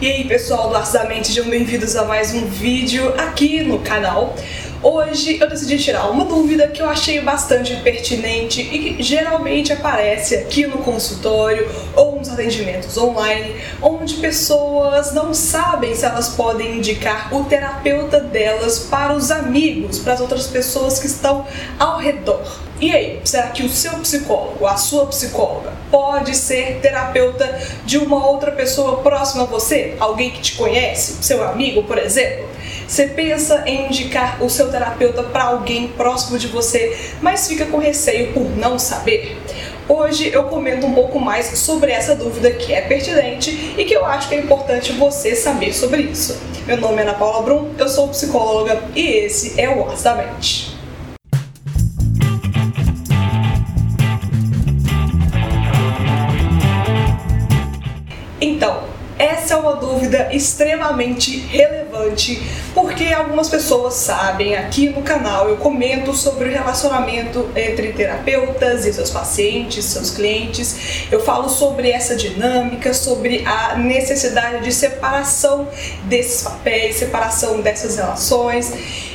E aí pessoal do Arte da Mente, sejam bem-vindos a mais um vídeo aqui no canal. Hoje eu decidi tirar uma dúvida que eu achei bastante pertinente e que geralmente aparece aqui no consultório ou nos atendimentos online, onde pessoas não sabem se elas podem indicar o terapeuta delas para os amigos, para as outras pessoas que estão ao redor. E aí, será que o seu psicólogo, a sua psicóloga, pode ser terapeuta de uma outra pessoa próxima a você? Alguém que te conhece? Seu amigo, por exemplo? Você pensa em indicar o seu terapeuta para alguém próximo de você, mas fica com receio por não saber? Hoje eu comento um pouco mais sobre essa dúvida que é pertinente e que eu acho que é importante você saber sobre isso. Meu nome é Ana Paula Brum, eu sou psicóloga e esse é o Ars Então, essa é uma dúvida extremamente relevante porque algumas pessoas sabem, aqui no canal eu comento sobre o relacionamento entre terapeutas e seus pacientes, seus clientes. Eu falo sobre essa dinâmica, sobre a necessidade de separação desses papéis, separação dessas relações.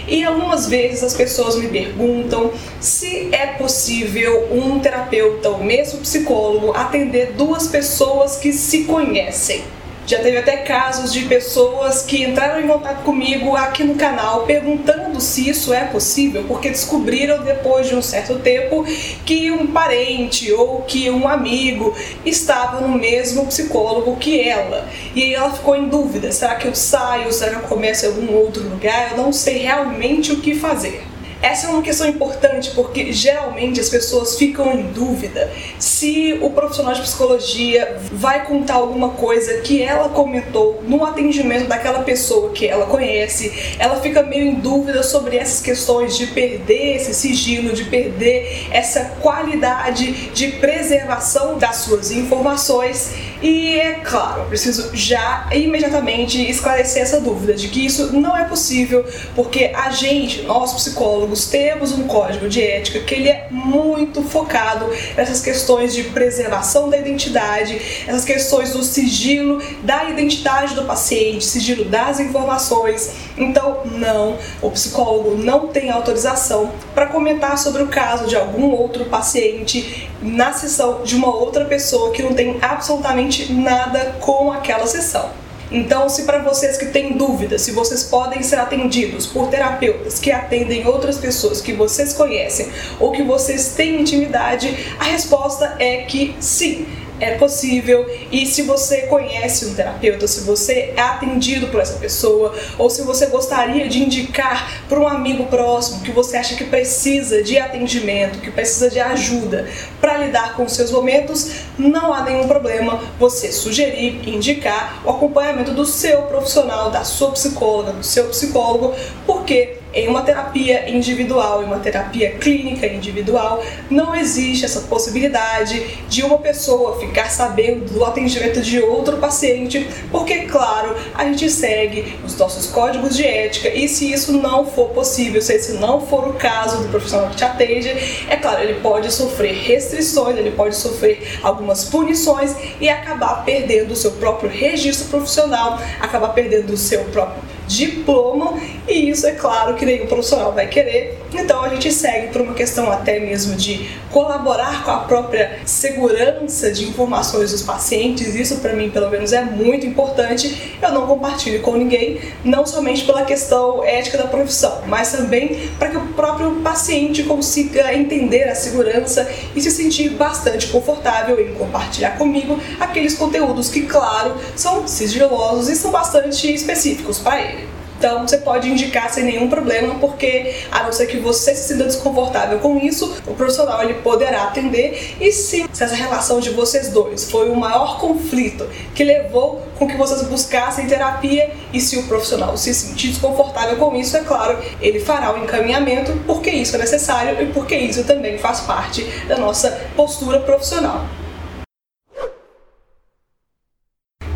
E algumas vezes as pessoas me perguntam se é possível um terapeuta ou mesmo psicólogo atender duas pessoas que se conhecem. Já teve até casos de pessoas que entraram em contato comigo aqui no canal perguntando se isso é possível, porque descobriram depois de um certo tempo que um parente ou que um amigo estava no mesmo psicólogo que ela. E aí ela ficou em dúvida: será que eu saio? Será que eu começo em algum outro lugar? Eu não sei realmente o que fazer. Essa é uma questão importante porque geralmente as pessoas ficam em dúvida se o profissional de psicologia vai contar alguma coisa que ela comentou no atendimento daquela pessoa que ela conhece. Ela fica meio em dúvida sobre essas questões de perder esse sigilo, de perder essa qualidade de preservação das suas informações. E é claro, eu preciso já imediatamente esclarecer essa dúvida de que isso não é possível porque a gente, nós psicólogos, temos um código de ética que ele é muito focado nessas questões de preservação da identidade, essas questões do sigilo da identidade do paciente, sigilo das informações. Então, não, o psicólogo não tem autorização para comentar sobre o caso de algum outro paciente na sessão de uma outra pessoa que não tem absolutamente nada com aquela sessão. Então, se para vocês que têm dúvidas se vocês podem ser atendidos por terapeutas que atendem outras pessoas que vocês conhecem ou que vocês têm intimidade, a resposta é que sim é possível. E se você conhece um terapeuta, se você é atendido por essa pessoa ou se você gostaria de indicar para um amigo próximo que você acha que precisa de atendimento, que precisa de ajuda para lidar com seus momentos, não há nenhum problema você sugerir, indicar o acompanhamento do seu profissional, da sua psicóloga, do seu psicólogo, porque em uma terapia individual, em uma terapia clínica individual, não existe essa possibilidade de uma pessoa ficar sabendo do atendimento de outro paciente, porque, claro, a gente segue os nossos códigos de ética e se isso não for possível, se esse não for o caso do profissional que te atende, é claro, ele pode sofrer restrições, ele pode sofrer algumas punições e acabar perdendo o seu próprio registro profissional, acabar perdendo o seu próprio diploma e isso é claro que nenhum profissional vai querer. Então a gente segue por uma questão até mesmo de colaborar com a própria segurança de informações dos pacientes. Isso para mim pelo menos é muito importante. Eu não compartilho com ninguém, não somente pela questão ética da profissão, mas também para que o próprio paciente consiga entender a segurança e se sentir bastante confortável em compartilhar comigo aqueles conteúdos que, claro, são sigilosos e são bastante específicos para ele. Então você pode indicar sem nenhum problema, porque a não ser que você se sinta desconfortável com isso, o profissional ele poderá atender. E se, se essa relação de vocês dois foi o maior conflito que levou com que vocês buscassem terapia, e se o profissional se sentir desconfortável com isso, é claro, ele fará o encaminhamento, porque isso é necessário e porque isso também faz parte da nossa postura profissional.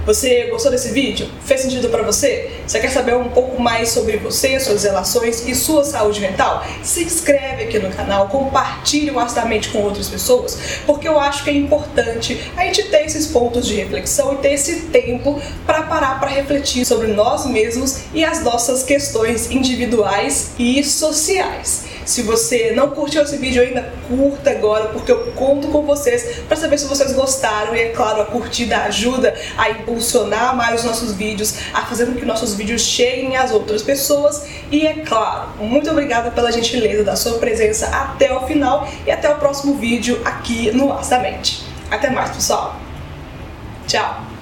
Você gostou desse vídeo? Fez sentido para você? Você quer saber um pouco mais sobre você, suas relações e sua saúde mental? Se inscreve aqui no canal, compartilhe vastamente com outras pessoas, porque eu acho que é importante a gente ter esses pontos de reflexão e ter esse tempo para parar para refletir sobre nós mesmos e as nossas questões individuais e sociais. Se você não curtiu esse vídeo ainda, curta agora, porque eu conto com vocês para saber se vocês gostaram. E é claro, a curtida ajuda a impulsionar mais os nossos vídeos, a fazer com que nossos vídeos cheguem às outras pessoas. E é claro, muito obrigada pela gentileza da sua presença até o final e até o próximo vídeo aqui no Astamente. Até mais, pessoal. Tchau.